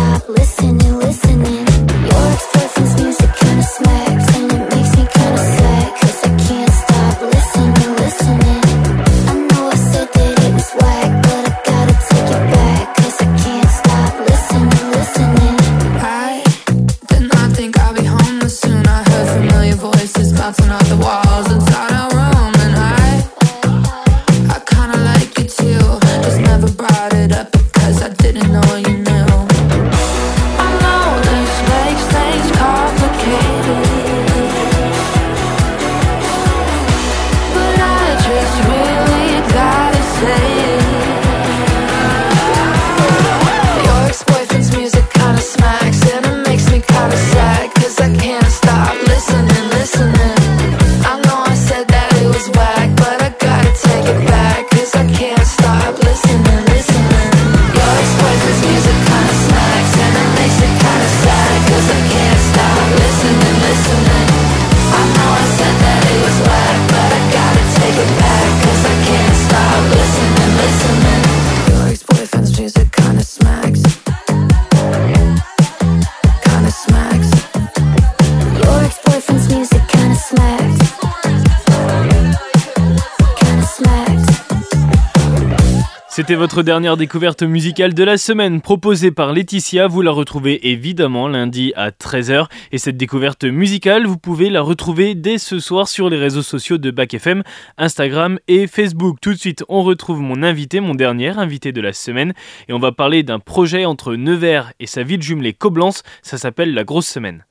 stop listening, listening. C'était votre dernière découverte musicale de la semaine proposée par Laetitia. Vous la retrouvez évidemment lundi à 13h. Et cette découverte musicale, vous pouvez la retrouver dès ce soir sur les réseaux sociaux de Bac FM, Instagram et Facebook. Tout de suite, on retrouve mon invité, mon dernier invité de la semaine. Et on va parler d'un projet entre Nevers et sa ville jumelée Coblence. Ça s'appelle La Grosse Semaine.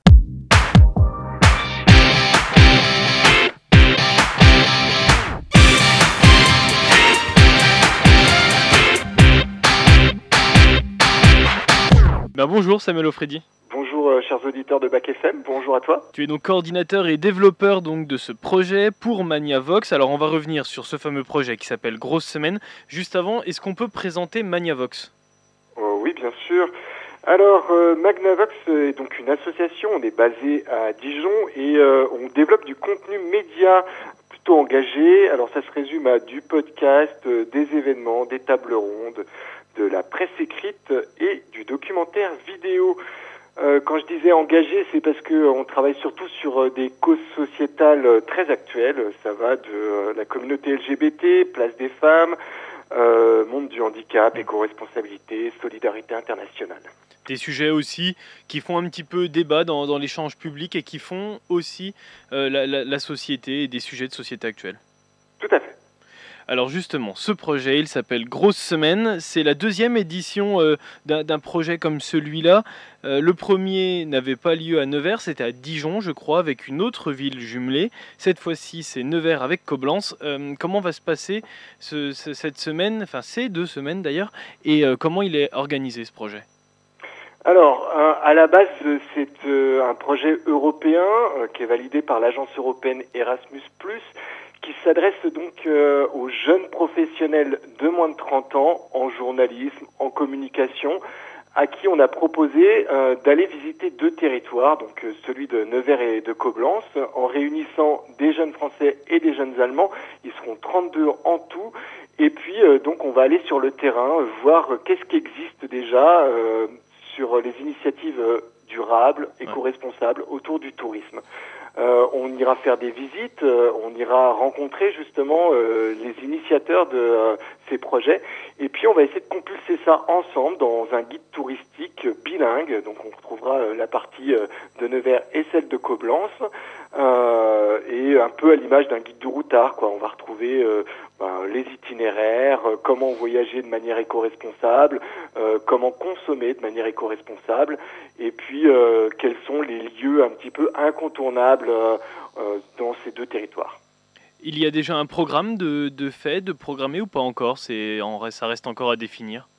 Ben bonjour Samuel Ofredi. Bonjour euh, chers auditeurs de Bac FM, bonjour à toi. Tu es donc coordinateur et développeur donc de ce projet pour Maniavox. Alors on va revenir sur ce fameux projet qui s'appelle Grosse Semaine. Juste avant, est-ce qu'on peut présenter Maniavox? Oh, oui, bien sûr. Alors, euh, Magnavox est donc une association, on est basé à Dijon et euh, on développe du contenu média plutôt engagé. Alors ça se résume à du podcast, euh, des événements, des tables rondes, de la presse écrite et du documentaire vidéo. Euh, quand je disais engagé, c'est parce que on travaille surtout sur euh, des causes sociétales euh, très actuelles. Ça va de euh, la communauté LGBT, place des femmes, euh, monde du handicap, éco-responsabilité, solidarité internationale. Des sujets aussi qui font un petit peu débat dans, dans l'échange public et qui font aussi euh, la, la- la société et des sujets de société actuelle. Tout à fait. Alors justement, ce projet, il s'appelle Grosse Semaine. C'est la deuxième édition euh, d'un projet comme celui-là. Euh, le premier n'avait pas lieu à Nevers, c'était à Dijon, je crois, avec une autre ville jumelée. Cette fois-ci, c'est Nevers avec Coblence. Euh, comment va se passer ce- ce- cette semaine, enfin ces deux semaines d'ailleurs, et comment il est organisé ce projet? Alors, euh, à la base, c'est euh, un projet européen euh, qui est validé par l'agence européenne Erasmus+, qui s'adresse donc aux jeunes professionnels de moins de 30 ans en journalisme, en communication, à qui on a proposé d'aller visiter deux territoires, donc celui de Nevers et de Coblence, en réunissant des jeunes Français et des jeunes Allemands. Ils seront 32 en tout. Et puis, donc, on va aller sur le terrain, voir qu'est-ce qui existe déjà sur les initiatives euh, durables, éco-responsables autour du tourisme. Euh, on ira faire des visites, euh, on ira rencontrer justement euh, les initiateurs de euh, ces projets, et puis on va essayer de compulser ça ensemble dans un guide touristique bilingue. Donc on retrouvera euh, la partie euh, de Nevers et celle de Coblence, euh, et un peu à l'image d'un guide du routard. Quoi. On va retrouver euh, ben, les itinéraires, euh, comment voyager de manière éco-responsable, euh, comment consommer de manière éco-responsable, et puis euh, quels sont les lieux un petit peu incontournables dans ces deux territoires. Il y a déjà un programme de, fait, de programmé ou pas encore? Ça reste encore à définir?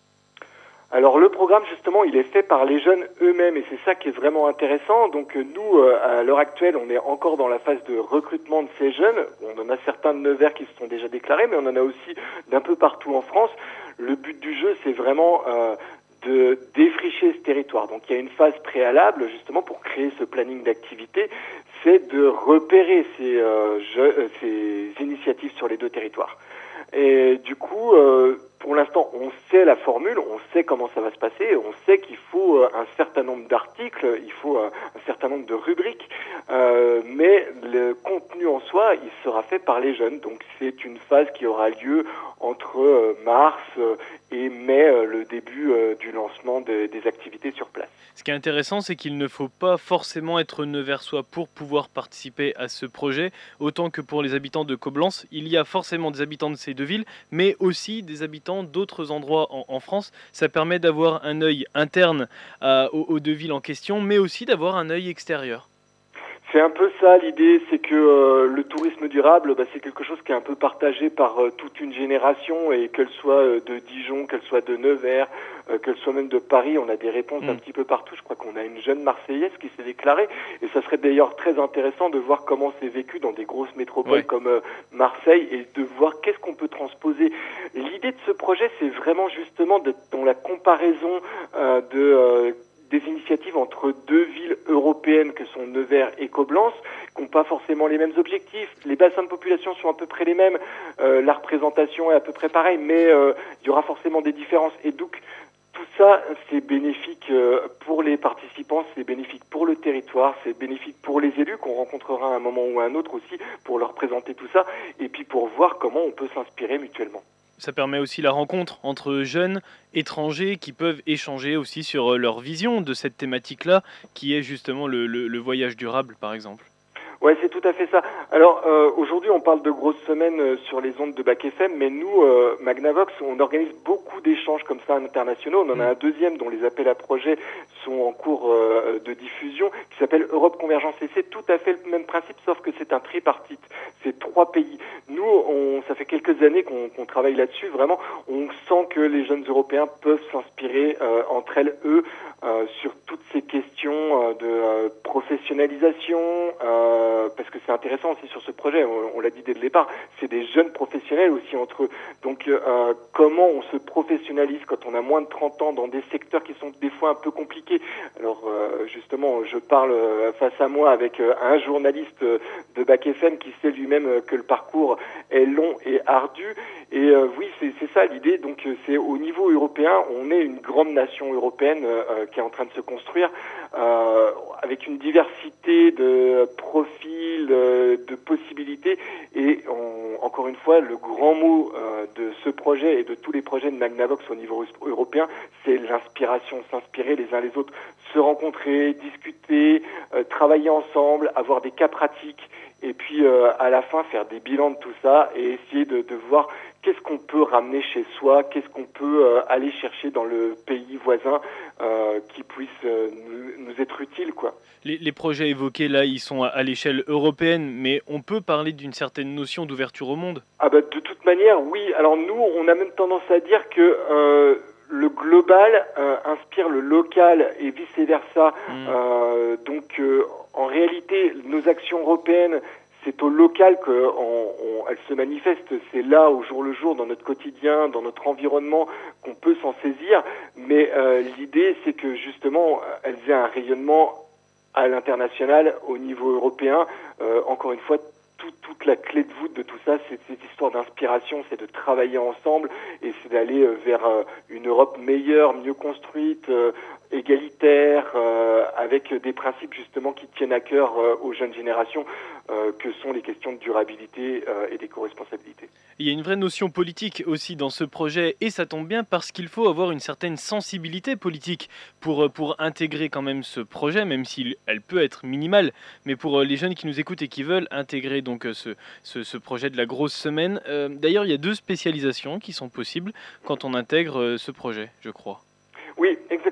Alors le programme justement il est fait par les jeunes eux-mêmes et c'est ça qui est vraiment intéressant. Donc nous à l'heure actuelle on est encore dans la phase de recrutement de ces jeunes. On en a certains de Nevers qui se sont déjà déclarés mais on en a aussi d'un peu partout en France. Le but du jeu c'est vraiment de défricher ce territoire. Donc il y a une phase préalable justement pour créer ce planning d'activité, c'est de repérer ces, euh, euh, initiatives sur les deux territoires. Et du coup, euh, pour l'instant, on sait la formule, on sait comment ça va se passer, on sait qu'il faut euh, un certain nombre d'articles, il faut un certain nombre de rubriques, euh, mais le contenu en soi, il sera fait par les jeunes. Donc c'est une phase qui aura lieu entre mars et mai, le début du lancement des activités sur place. Ce qui est intéressant, c'est qu'il ne faut pas forcément être neversois pour pouvoir participer à ce projet, autant que pour les habitants de Coblence. Il y a forcément des habitants de ces deux villes, mais aussi des habitants d'autres endroits en, France. Ça permet d'avoir un œil interne aux deux villes en question, mais aussi d'avoir un œil extérieur. C'est un peu ça l'idée, c'est que euh, le tourisme durable, bah, c'est quelque chose qui est un peu partagé par euh, toute une génération et qu'elle soit euh, de Dijon, qu'elle soit de Nevers, qu'elle soit même de Paris, on a des réponses un mm. petit peu partout. Je crois qu'on a une jeune Marseillaise qui s'est déclarée et ça serait d'ailleurs très intéressant de voir comment c'est vécu dans des grosses métropoles comme Marseille et de voir qu'est-ce qu'on peut transposer. L'idée de ce projet, c'est vraiment justement d'être dans la comparaison de des initiatives entre deux villes européennes que sont Nevers et Coblence, qui n'ont pas forcément les mêmes objectifs. Les bassins de population sont à peu près les mêmes, euh, la représentation est à peu près pareille, mais euh, il y aura forcément des différences. Et donc, tout ça, c'est bénéfique euh, pour les participants, c'est bénéfique pour le territoire, c'est bénéfique pour les élus qu'on rencontrera à un moment ou à un autre aussi pour leur présenter tout ça, et puis pour voir comment on peut s'inspirer mutuellement ça permet aussi la rencontre entre jeunes étrangers qui peuvent échanger aussi sur euh, leur vision de cette thématique-là, qui est justement le, voyage durable, par exemple. Ouais, c'est tout à fait ça. Alors euh, aujourd'hui, on parle de grosses semaines euh, sur les ondes de Bac FM, mais nous, euh, Magnavox, on organise beaucoup d'échanges comme ça internationaux. On en a mm. un deuxième dont les appels à projets sont en cours de diffusion, qui s'appelle Europe Convergence. Et c'est tout à fait le même principe, sauf que c'est un tripartite. C'est trois pays. Nous, on, ça fait quelques années qu'on travaille là-dessus. Vraiment, on sent que les jeunes Européens peuvent s'inspirer entre elles, eux, sur toutes ces questions de professionnalisation. Euh, parce que c'est intéressant aussi sur ce projet, on, l'a dit dès le départ, c'est des jeunes professionnels aussi entre eux. Donc euh, comment on se professionnalise quand on a moins de 30 ans dans des secteurs qui sont des fois un peu compliqués? Alors euh, justement, je parle face à moi avec un journaliste de Bac FM qui sait lui-même que le parcours est long et ardu. Et oui, c'est ça l'idée. Donc c'est au niveau européen, on est une grande nation européenne qui est en train de se construire avec une diversité de profils, euh, de possibilités. Et encore une fois, le grand mot euh, de ce projet et de tous les projets de Magnavox au niveau européen, c'est l'inspiration, s'inspirer les uns les autres, se rencontrer, discuter, euh, travailler ensemble, avoir des cas pratiques et puis à la fin faire des bilans de tout ça et essayer de, de voir qu'est-ce qu'on peut ramener chez soi, qu'est-ce qu'on peut euh, aller chercher dans le pays voisin euh, qui puisse euh, nous, être utile. Quoi. Les, projets évoqués là, ils sont à, l'échelle européenne, mais on peut parler d'une certaine notion d'ouverture au monde ah bah, De toute manière, oui. Alors nous, on a même tendance à dire que le global inspire le local et vice-versa. Hmm. donc en réalité, nos actions européennes, c'est au local qu'elle se manifeste. C'est là, au jour le jour, dans notre quotidien, dans notre environnement, qu'on peut s'en saisir. Mais euh, l'idée, c'est que justement, elles aient un rayonnement à l'international, au niveau européen. Euh, encore une fois, toute la clé de voûte de tout ça, c'est cette histoire d'inspiration, c'est de travailler ensemble et c'est d'aller euh, vers une Europe meilleure, mieux construite, égalitaire, avec des principes justement qui tiennent à cœur aux jeunes générations. Euh, que sont les questions de durabilité euh, et d'éco-responsabilité. Il y a une vraie notion politique aussi dans ce projet et ça tombe bien parce qu'il faut avoir une certaine sensibilité politique pour, euh, pour intégrer quand même ce projet, même si elle peut être minimale, mais pour les jeunes qui nous écoutent et qui veulent intégrer donc ce, ce, projet de la grosse semaine. D'ailleurs, il y a deux spécialisations qui sont possibles quand on intègre ce projet, je crois.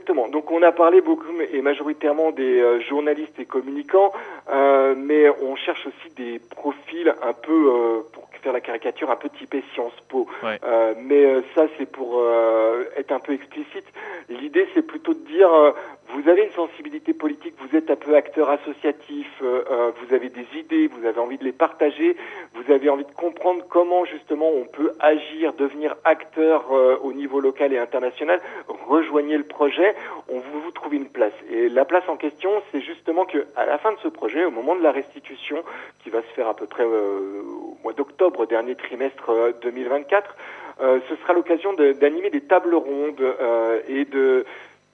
Exactement. Donc on a parlé beaucoup et majoritairement des euh, journalistes et communicants, euh, mais on cherche aussi des profils un peu, euh, pour faire la caricature, un peu typé Sciences Po. Ouais. Euh, mais ça, c'est pour euh, être un peu explicite. L'idée, c'est plutôt de dire, euh, vous avez une sensibilité politique, vous êtes un peu acteur associatif, euh, euh, vous avez des idées, vous avez envie de les partager, vous avez envie de comprendre comment justement on peut agir, devenir acteur au niveau local et international. Rejoignez le projet, on vous, vous trouve une place. Et la place en question, c'est justement que à la fin de ce projet, au moment de la restitution, qui va se faire à peu près au mois d'octobre, dernier trimestre euh, 2024, euh, ce sera l'occasion de- d'animer des tables rondes euh, et de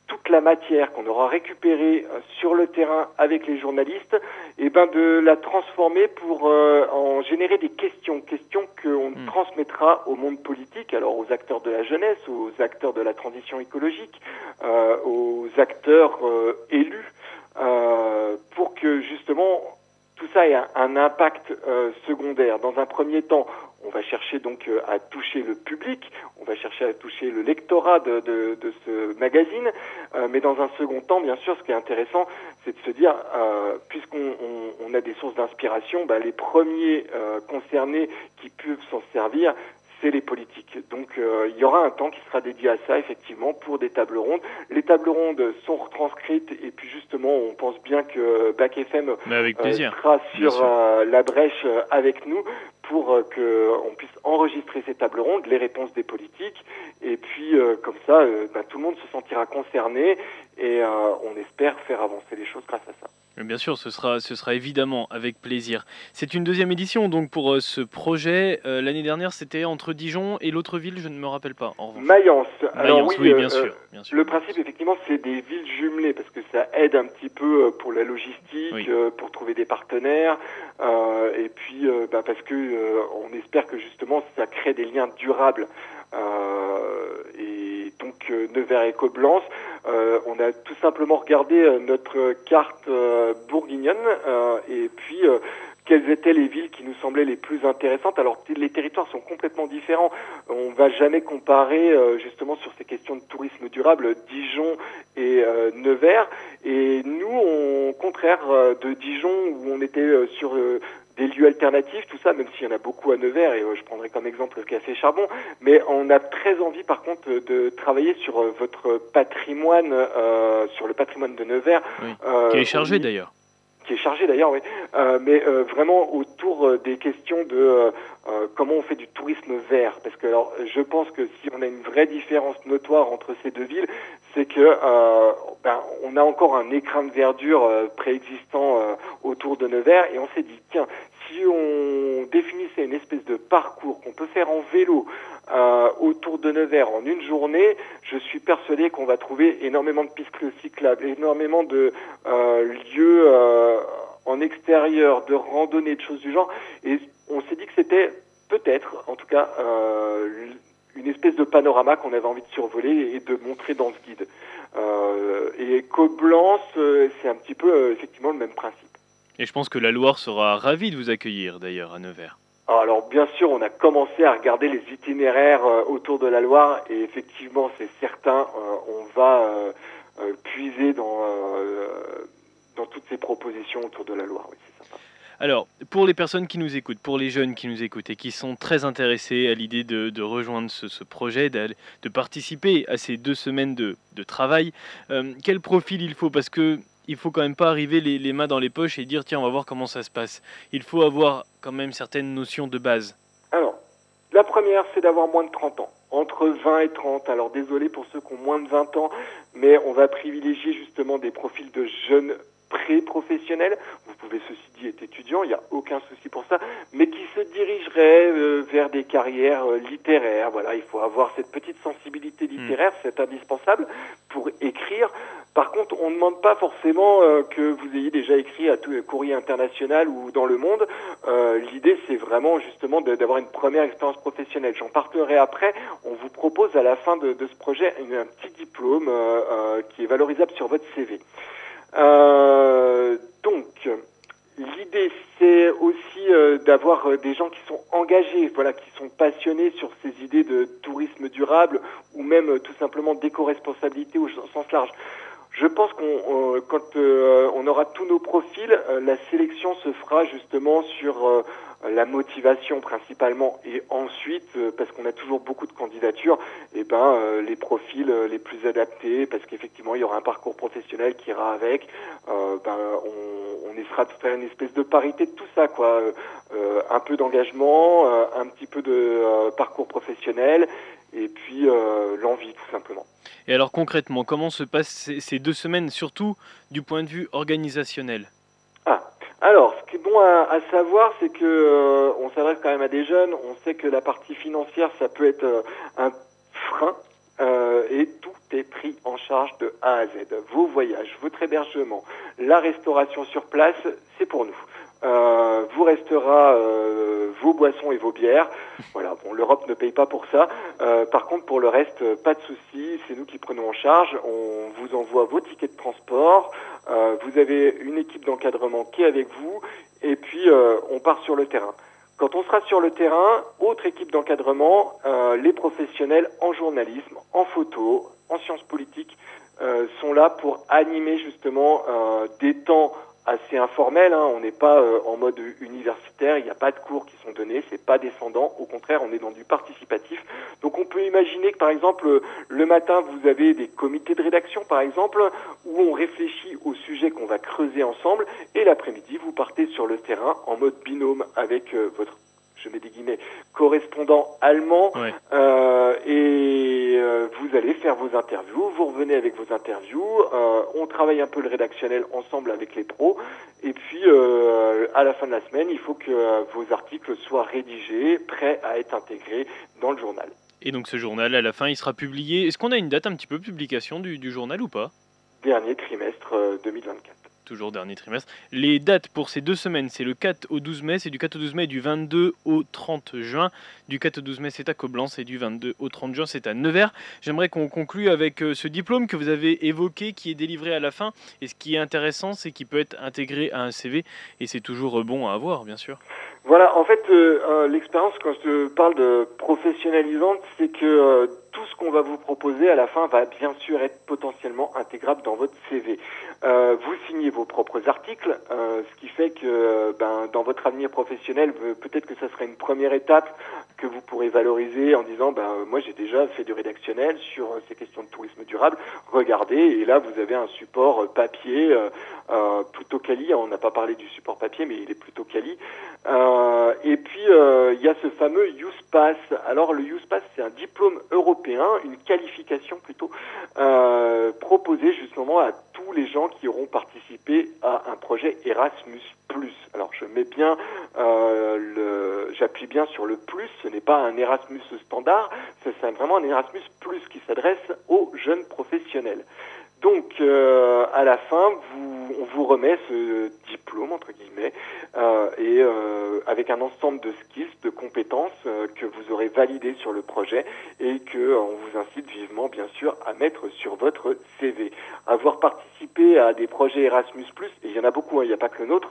toute la matière qu'on aura récupérée euh, sur le terrain avec les journalistes, et ben de la transformer pour euh, en générer des questions, questions qu'on Mm. transmettra au monde politique, alors aux acteurs de la jeunesse, aux acteurs de la transition écologique, euh, aux acteurs euh, élus, euh, pour que justement tout ça ait un, un impact euh, secondaire. Dans un premier temps, on va chercher donc euh, à toucher le public, on va chercher à toucher le lectorat de, ce magazine, euh, mais dans un second temps, bien sûr, ce qui est intéressant, c'est de se dire, euh, puisqu'on on, on a des sources d'inspiration, bah, les premiers concernés qui peuvent s'en servir, c'est les politiques. Donc euh, il y aura un temps qui sera dédié à ça, effectivement, pour des tables rondes. Les tables rondes sont retranscrites et puis justement, on pense bien que Bac FM euh, sera sur euh, la brèche euh, avec nous pour que on puisse enregistrer ces tables rondes, les réponses des politiques, et puis euh, comme ça, bah, tout le monde se sentira concerné et euh, on espère faire avancer les choses grâce à ça. Bien sûr, ce sera, ce sera évidemment avec plaisir. C'est une deuxième édition donc pour euh, ce projet. Euh, L'année dernière, c'était entre Dijon et l'autre ville, je ne me rappelle pas. En. Mayence. Alors Mayence, oui, oui, euh, bien euh, sûr, bien sûr. Le principe, effectivement, c'est des villes jumelées parce que ça aide un petit peu pour la logistique, Oui. euh, pour trouver des partenaires, euh, et puis bah, parce que euh, on espère que justement ça crée des liens durables. Euh, et donc euh, Nevers et Coblence, euh, on a tout simplement regardé notre carte bourguignonne et puis quelles étaient les villes qui nous semblaient les plus intéressantes. Alors les territoires sont complètement différents. On va jamais comparer justement sur ces questions de tourisme durable Dijon et Nevers. Et nous, au contraire de Dijon où on était sur des lieux alternatifs, tout ça, même s'il y en a beaucoup à Nevers, et euh, je prendrai comme exemple le Café Charbon, mais on a très envie par contre euh, de travailler sur euh, votre patrimoine, euh, sur le patrimoine de Nevers. Oui. euh, Qui est chargé d'ailleurs. qui est chargé d'ailleurs, oui, Euh, mais euh, vraiment autour euh, des questions de comment on fait du tourisme vert. Parce que alors, je pense que si on a une vraie différence notoire entre ces deux villes, c'est que euh, ben, on a encore un écrin de verdure euh, préexistant euh, autour de Nevers, et on s'est dit tiens, si on définissait une espèce de parcours qu'on peut faire en vélo euh, autour de Nevers en une journée, je suis persuadé qu'on va trouver énormément de pistes cyclables, énormément de euh, lieux euh, en extérieur, de randonnées, de choses du genre. Et on s'est dit que c'était peut-être, en tout cas, une espèce de panorama qu'on avait envie de survoler et de montrer dans ce guide. Euh, et Coblence, euh, c'est un petit peu euh, effectivement le même principe. Et je pense que la Loire sera ravie de vous accueillir d'ailleurs à Nevers. Alors bien sûr, on a commencé à regarder les itinéraires autour de la Loire et effectivement, c'est certain, on va puiser dans, dans toutes ces propositions autour de la Loire. Oui, c'est sympa. Alors, pour les personnes qui nous écoutent, pour les jeunes qui nous écoutent et qui sont très intéressés à l'idée de, rejoindre ce, projet, de participer à ces deux semaines de, travail, euh, quel profil il faut? Parce que il faut quand même pas arriver les, les mains dans les poches et dire tiens, on va voir comment ça se passe. Il faut avoir quand même certaines notions de base. Alors, la première, c'est d'avoir moins de 30 ans. Entre 20 et 30. Alors, désolé pour ceux qui ont moins de 20 ans, mais on va privilégier justement des profils de jeunes pré-professionnels. Vous pouvez, ceci dit, être étudiant, il n'y a aucun souci pour ça, mais qui se dirigeraient euh, vers des carrières euh, littéraires. Voilà, il faut avoir cette petite sensibilité littéraire, c'est indispensable pour écrire. Par contre, on ne demande pas forcément euh, que vous ayez déjà écrit à tout courrier international ou dans le monde. L'idée, c'est vraiment justement d'avoir une première expérience professionnelle. J'en parlerai après. On vous propose à la fin de, de ce projet une- un petit diplôme qui est valorisable sur votre CV. Euh, donc, l'idée, c'est aussi euh, d'avoir euh, des gens qui sont engagés, voilà, qui sont passionnés sur ces idées de tourisme durable ou même euh, tout simplement d'éco-responsabilité au sens large. Je pense qu'on quand on aura tous nos profils, la sélection se fera justement sur la motivation principalement et ensuite parce qu'on a toujours beaucoup de candidatures et eh ben les profils les plus adaptés parce qu'effectivement il y aura un parcours professionnel qui ira avec. Ben on, on essaiera de faire une espèce de parité de tout ça quoi. Un peu d'engagement un petit peu de parcours professionnel et puis euh, l'envie tout simplement. Et alors concrètement, comment se passent ces, deux semaines, surtout du point de vue organisationnel? Ah, alors ce qui est bon à, savoir, c'est que euh, on s'adresse quand même à des jeunes. On sait que la partie financière, ça peut être euh, un frein. et tout est pris en charge de A à Z. Vos voyages, votre hébergement, la restauration sur place, c'est pour nous. Euh, vous restera euh, vos boissons et vos bières. Voilà, bon, l'Europe ne paye pas pour ça. Euh, par contre, pour le reste, pas de souci, c'est nous qui prenons en charge. On vous envoie vos tickets de transport. vous avez une équipe d'encadrement qui est avec vous, et puis on part sur le terrain. Quand on sera sur le terrain, autre équipe d'encadrement, les professionnels en journalisme, en photo, en sciences politiques, sont là pour animer justement des temps assez informel. Hein. On n'est pas euh, en mode universitaire, il n'y a pas de cours qui sont donnés, c'est pas descendant. Au contraire, on est dans du participatif. Donc on peut imaginer que par exemple le matin vous avez des comités de rédaction par exemple où on réfléchit au sujet qu'on va creuser ensemble et l'après-midi vous partez sur le terrain en mode binôme avec euh, votre je mets des guillemets, correspondant allemand, euh, et euh, vous allez faire vos interviews, vous revenez avec vos interviews, euh, on travaille un peu le rédactionnel ensemble avec les pros, et puis à la fin de la semaine, il faut que vos articles soient rédigés, prêts à être intégrés dans le journal. Et donc ce journal, à la fin, il sera publié. Est-ce qu'on a une date un petit peu de publication du, du journal ou pas? Dernier trimestre 2024 toujours dernier trimestre. Les dates pour ces deux semaines, c'est le 4 au 12 mai, c'est du 4 au 12 mai du 22 au 30 juin. Du 4 au 12 mai, c'est à Coblence et du 22 au 30 juin, c'est à Nevers. J'aimerais qu'on conclue avec euh, ce diplôme que vous avez évoqué, qui est délivré à la fin. Et ce qui est intéressant, c'est qu'il peut être intégré à un CV et c'est toujours euh, bon à avoir, bien sûr. Voilà, en fait, euh, l'expérience, quand je parle de professionnalisante, c'est que tout ce qu'on va vous proposer à la fin va bien sûr être potentiellement intégrable dans votre CV. Euh, vous signez vos propres articles, euh, ce qui fait que ben, dans votre avenir professionnel, peut-être que ça serait une première étape que vous pourrez valoriser en disant ben, moi j'ai déjà fait du rédactionnel sur ces questions de tourisme durable, regardez, et là vous avez un support papier euh, plutôt quali, on n'a pas parlé du support papier mais il est plutôt quali. et puis il y a ce fameux Use Pass. Alors le Use Pass c'est un diplôme européen une qualification plutôt euh, proposée justement à tous les gens qui auront participé à un projet Erasmus+. Alors je mets bien, euh, j'appuie bien sur le plus. Ce n'est pas un Erasmus standard, c'est vraiment un Erasmus qui s'adresse aux jeunes professionnels. Donc, euh, à la fin, vous, on vous remet ce diplôme, entre guillemets, euh, et euh, avec un ensemble de skills, de compétences que vous aurez validées sur le projet et que on vous incite vivement, bien sûr, à mettre sur votre CV. Avoir participé à des projets Erasmus+, et il y en a beaucoup, hein, il n'y a pas que le nôtre,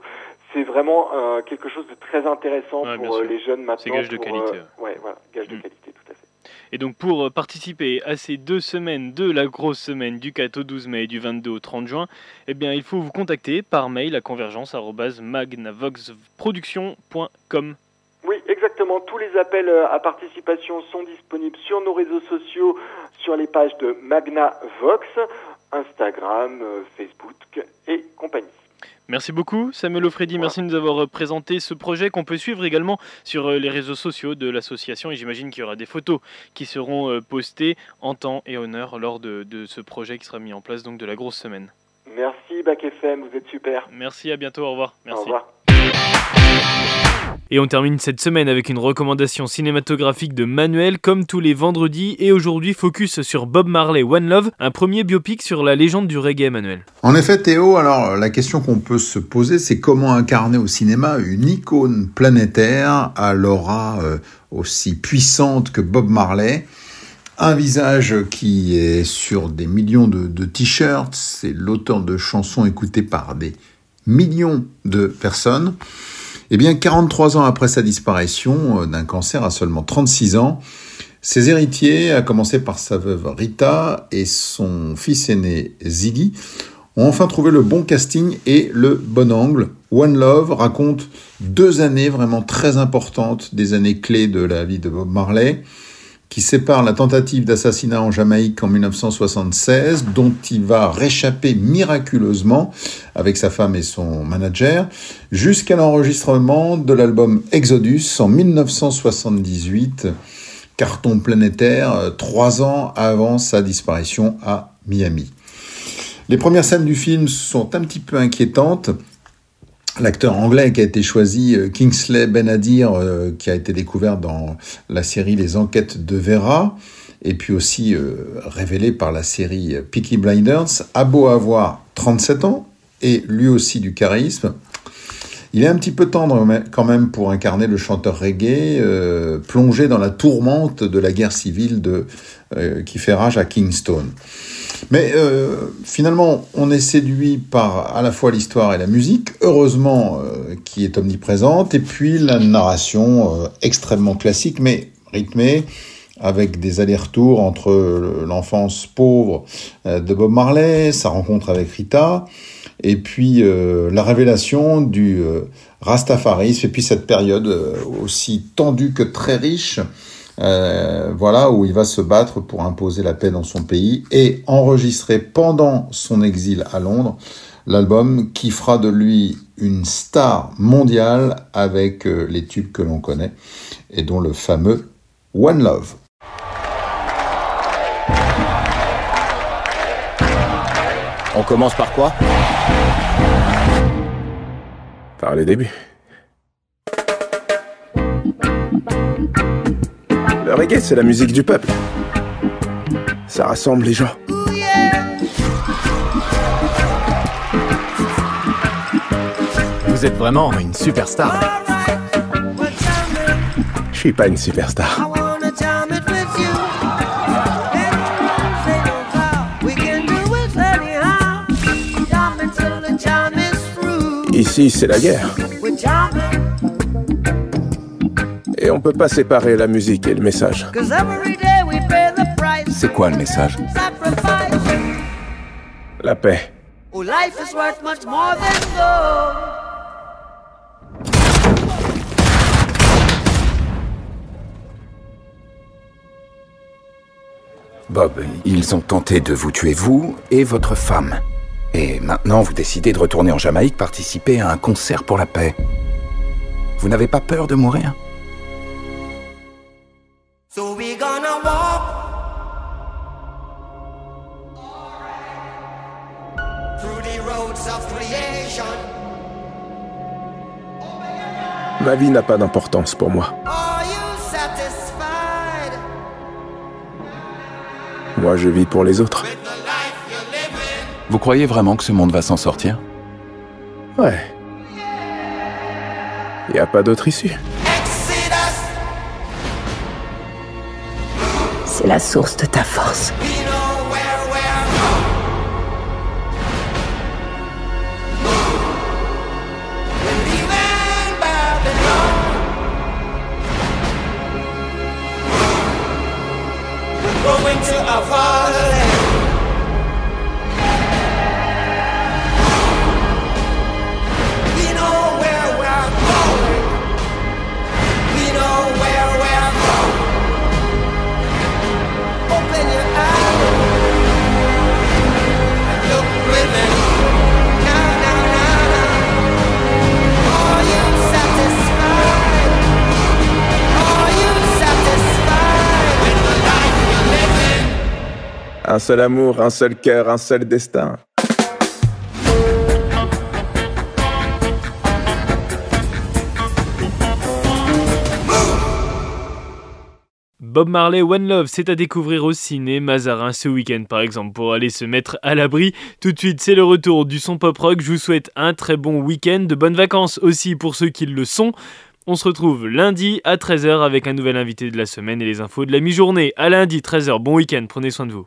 c'est vraiment quelque chose de très intéressant pour les jeunes maintenant. C'est gage de qualité. ouais, voilà, gage de qualité, tout à fait. Et donc pour euh, participer à ces deux semaines de la grosse semaine du 4 au 12 mai et du 22 au 30 juin, eh bien il faut vous contacter par mail à convergence@magnavoxproduction.com. Oui, exactement. Tous les appels euh, à participation sont disponibles sur nos réseaux sociaux, sur les pages de Magnavox, Instagram, euh, Facebook et compagnie. Merci beaucoup Samuel Ofredi, merci de nous avoir euh, présenté ce projet qu'on peut suivre également sur euh, les réseaux sociaux de l'association et j'imagine qu'il y aura des photos qui seront euh, postées en temps et honneur lors de, ce projet qui sera mis en place donc de la grosse semaine. Merci Bac FM, vous êtes super. Merci, à bientôt, au revoir. Merci. Au revoir. Et on termine cette semaine avec une recommandation cinématographique de Manuel comme tous les vendredis et aujourd'hui focus sur Bob Marley One Love, un premier biopic sur la légende du reggae Manuel. En effet Théo, alors la question qu'on peut se poser c'est comment incarner au cinéma une icône planétaire à l'aura euh, aussi puissante que Bob Marley. Un visage qui est sur des millions de, de t-shirts, c'est l'auteur de chansons écoutées par des millions de personnes. Eh bien, 43 ans après sa disparition euh, d'un cancer à seulement 36 ans, Ses héritiers, à commencer par sa veuve Rita et son fils aîné Ziggy, ont enfin trouvé le bon casting et le bon angle. One Love raconte deux années vraiment très importantes, des années clés de la vie de Bob Marley, qui séparent la tentative d'assassinat en Jamaïque en 1976, dont il va réchapper miraculeusement avec sa femme et son manager, jusqu'à l'enregistrement de l'album Exodus en 1978, carton planétaire euh, trois ans avant sa disparition à Miami. Les premières scènes du film sont un petit peu inquiétantes. L'acteur anglais qui a été choisi, euh, Kingsley Benadir, euh, qui a été découvert dans la série Les Enquêtes de Vera, et puis aussi euh, révélé par la série Peaky Blinders, a beau avoir 37 ans et lui aussi du charisme. Il est un petit peu tendre quand même pour incarner le chanteur reggae, plongé dans la tourmente de la guerre civile de, qui fait rage à Kingston. Mais euh, finalement, on est séduit par à la fois l'histoire et la musique, heureusement euh, qui est omniprésente, et puis la narration euh, extrêmement classique, mais rythmée, avec des allers-retours entre l'enfance pauvre de Bob Marley, sa rencontre avec Rita, et puis la révélation du rastafarisme, et puis cette période aussi tendue que très riche euh, voilà, où il va se battre pour imposer la paix dans son pays et enregistrer pendant son exil à Londres l'album qui fera de lui une star mondiale avec euh, les tubes que l'on connaît et dont le fameux One Love. On commence par quoi? Par les débuts. Le reggae, c'est la musique du peuple. Ça rassemble les gens. Vous êtes vraiment une superstar. Je suis pas une superstar. Ici, c'est la guerre. Et on peut pas séparer la musique et le message. C'est quoi le message? La paix. Bob, ils ont tenté de vous tuer vous et votre femme. Et maintenant, vous décidez de retourner en Jamaïque participer à un concert pour la paix. Vous n'avez pas peur de mourir? Ma vie n'a pas d'importance pour moi. Moi, je vis pour les autres. Vous croyez vraiment que ce monde va s'en sortir? Ouais. Il n'y a pas d'autre issue. C'est la source de ta force. going to our Father. Un seul amour, un seul cœur, un seul destin. Bob Marley One Love, c'est à découvrir au ciné Mazarin ce week-end par exemple pour aller se mettre à l'abri. Tout de suite, c'est le retour du son pop rock. Je vous souhaite un très bon week-end, de bonnes vacances aussi pour ceux qui le sont. On se retrouve lundi à 13h avec un nouvel invité de la semaine et les infos de la mi-journée. À lundi 13h, bon week-end, prenez soin de vous.